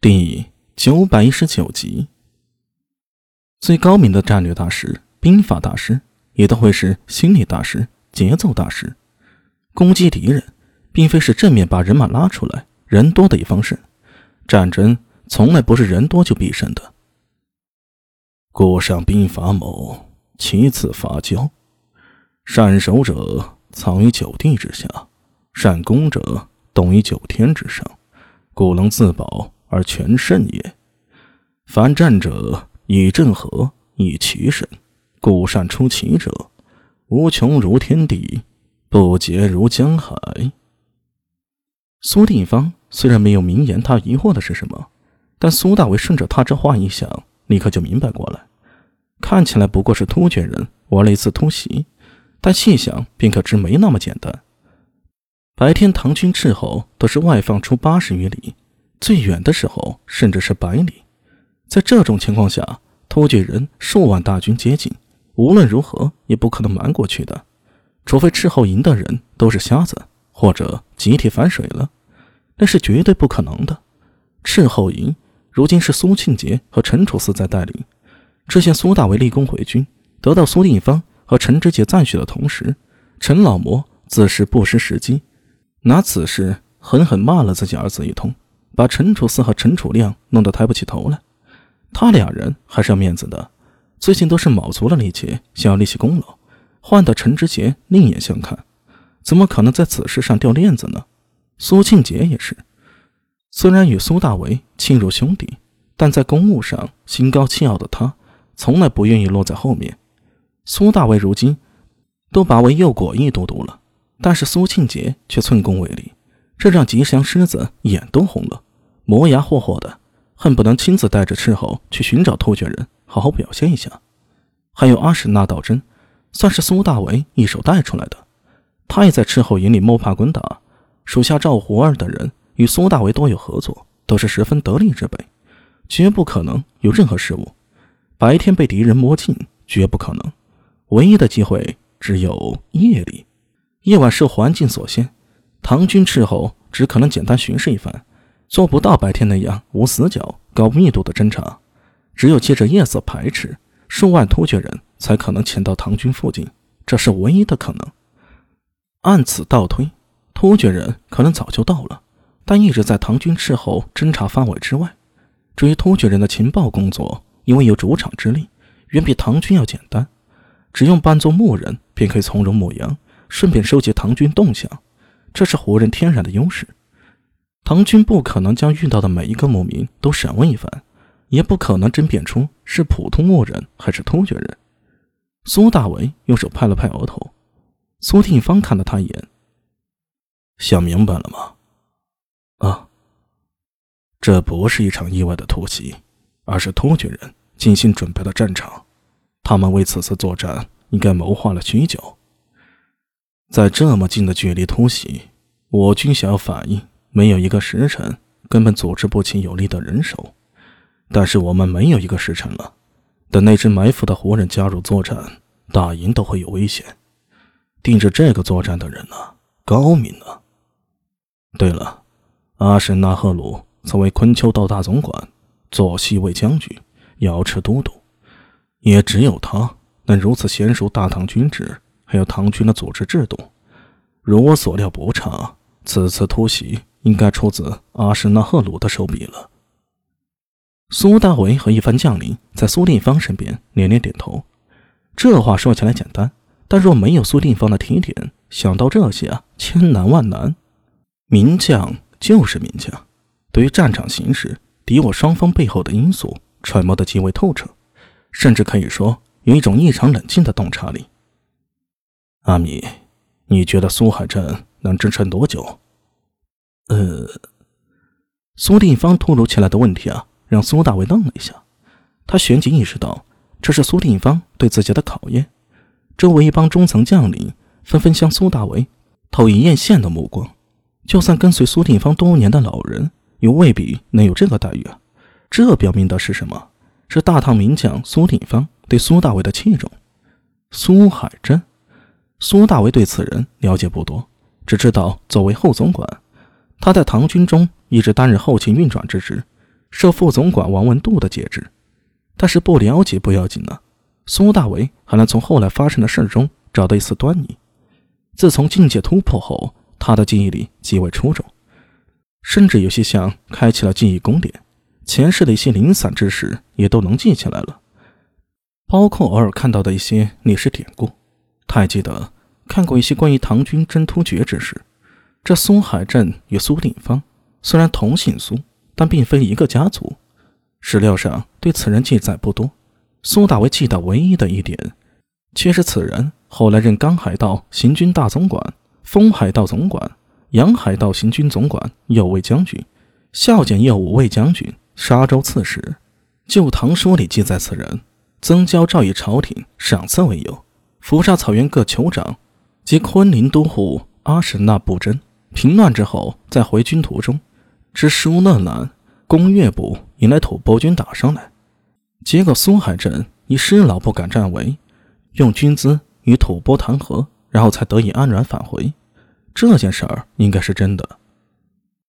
第九百一十九集，最高明的战略大师、兵法大师，也都会是心理大师、节奏大师。攻击敌人，并非是正面把人马拉出来，人多的一方胜。战争从来不是人多就必胜的。故上兵法某，其次伐交。善守者藏于九地之下，善攻者动于九天之上，故能自保。而全胜也。凡战者以正合，以奇胜，故善出奇者，无穷如天地，不竭如江海。苏定方虽然没有明言他疑惑的是什么，但苏大为顺着他这话一想，立刻就明白过来。看起来不过是突厥人玩了一次突袭，但细想便可知没那么简单。白天唐军斥候都是外放出八十余里。最远的时候，甚至是百里。在这种情况下，突厥人数万大军接近，无论如何也不可能瞒过去的。除非斥候营的人都是瞎子，或者集体反水了，那是绝对不可能的。斥候营如今是苏庆杰和陈楚四在带领。之前苏大为立功回军，得到苏定方和陈知节赞许的同时，陈老魔自是不失时机，拿此事狠狠骂了自己儿子一通。把陈楚四和陈楚亮弄得抬不起头来，他俩人还是要面子的，最近都是卯足了力气想要立起功劳，换得陈知节另眼相看，怎么可能在此事上掉链子呢？苏庆杰也是，虽然与苏大为亲如兄弟，但在公务上心高气傲的他，从来不愿意落在后面。苏大为如今都拔为右果一都督了，但是苏庆杰却寸功未立，这让吉祥狮子眼都红了。磨牙霍霍的，恨不能亲自带着斥候去寻找突厥人，好好表现一下。还有阿史那道真，算是苏大为一手带出来的，他也在斥候营里摸爬滚打。属下赵胡儿等人与苏大为多有合作，都是十分得力之辈，绝不可能有任何失误。白天被敌人摸进，绝不可能。唯一的机会只有夜里，夜晚受环境所限，唐军斥候只可能简单巡视一番。做不到白天那样无死角、高密度的侦查，只有借着夜色排斥数万突厥人才可能潜到唐军附近，这是唯一的可能。按此倒推，突厥人可能早就到了，但一直在唐军斥候侦查范围之外。至于突厥人的情报工作，因为有主场之力，远比唐军要简单，只用扮作牧人便可以从容牧羊，顺便收集唐军动向，这是胡人天然的优势。唐军不可能将遇到的每一个牧民都审问一番，也不可能甄辨出是普通牧人还是突厥人。苏大为用手拍了拍额头，苏定方看了他一眼，想明白了吗？啊，这不是一场意外的突袭，而是突厥人精心准备的战场。他们为此次作战应该谋划了许久。在这么近的距离突袭，我军想要反应。没有一个时辰，根本组织不起有力的人手。但是我们没有一个时辰了，等那支埋伏的胡人加入作战，大营都会有危险。定制这个作战的人呢，高明啊！对了，阿什纳赫鲁曾为昆丘道大总管，做西卫将军、瑶池都督，也只有他能如此娴熟大唐军制，还有唐军的组织制度。如我所料不差，此次突袭。应该出自阿什纳赫鲁的手笔了。苏大为和一番将领在苏定方身边连连点头。这话说起来简单，但若没有苏定方的提点，想到这些啊，千难万难。名将就是名将，对于战场形势、敌我双方背后的因素揣摩得极为透彻，甚至可以说有一种异常冷静的洞察力。阿米，你觉得苏海镇能支撑多久？呃，苏定方突如其来的问题啊，让苏大为愣了一下。他旋即意识到，这是苏定方对自己的考验。周围一帮中层将领纷纷向苏大为投以艳羡的目光。就算跟随苏定方多年的老人，也未必能有这个待遇啊。这表明的是什么？是大唐名将苏定方对苏大为的器重。苏海镇，苏大为对此人了解不多，只知道作为后总管。他在唐军中一直担任后勤运转之职，受副总管王文度的节制。但是不了解不要紧呢，苏大为还能从后来发生的事中找到一丝端倪。自从境界突破后，他的记忆力极为出众，甚至有些像开启了记忆宫殿，前世的一些零散知识也都能记起来了，包括偶尔看到的一些历史典故。他还记得看过一些关于唐军征突厥之事。这苏海镇与苏定方虽然同姓苏，但并非一个家族。史料上对此人记载不多。苏大为记得唯一的一点，却是此人后来任刚海道行军大总管、丰海道总管、洋海道行军总管、右卫将军、孝检右五卫将军、沙州刺史。《旧唐书》里记载，此人曾交诏以朝廷赏赐为由，伏杀草原各酋长及昆林都护阿史那布真。平乱之后，在回军途中，知书难兰攻越部引来吐蕃军打上来，结果苏海镇以师老不敢战为，用军资与吐蕃谈和，然后才得以安然返回。这件事儿应该是真的。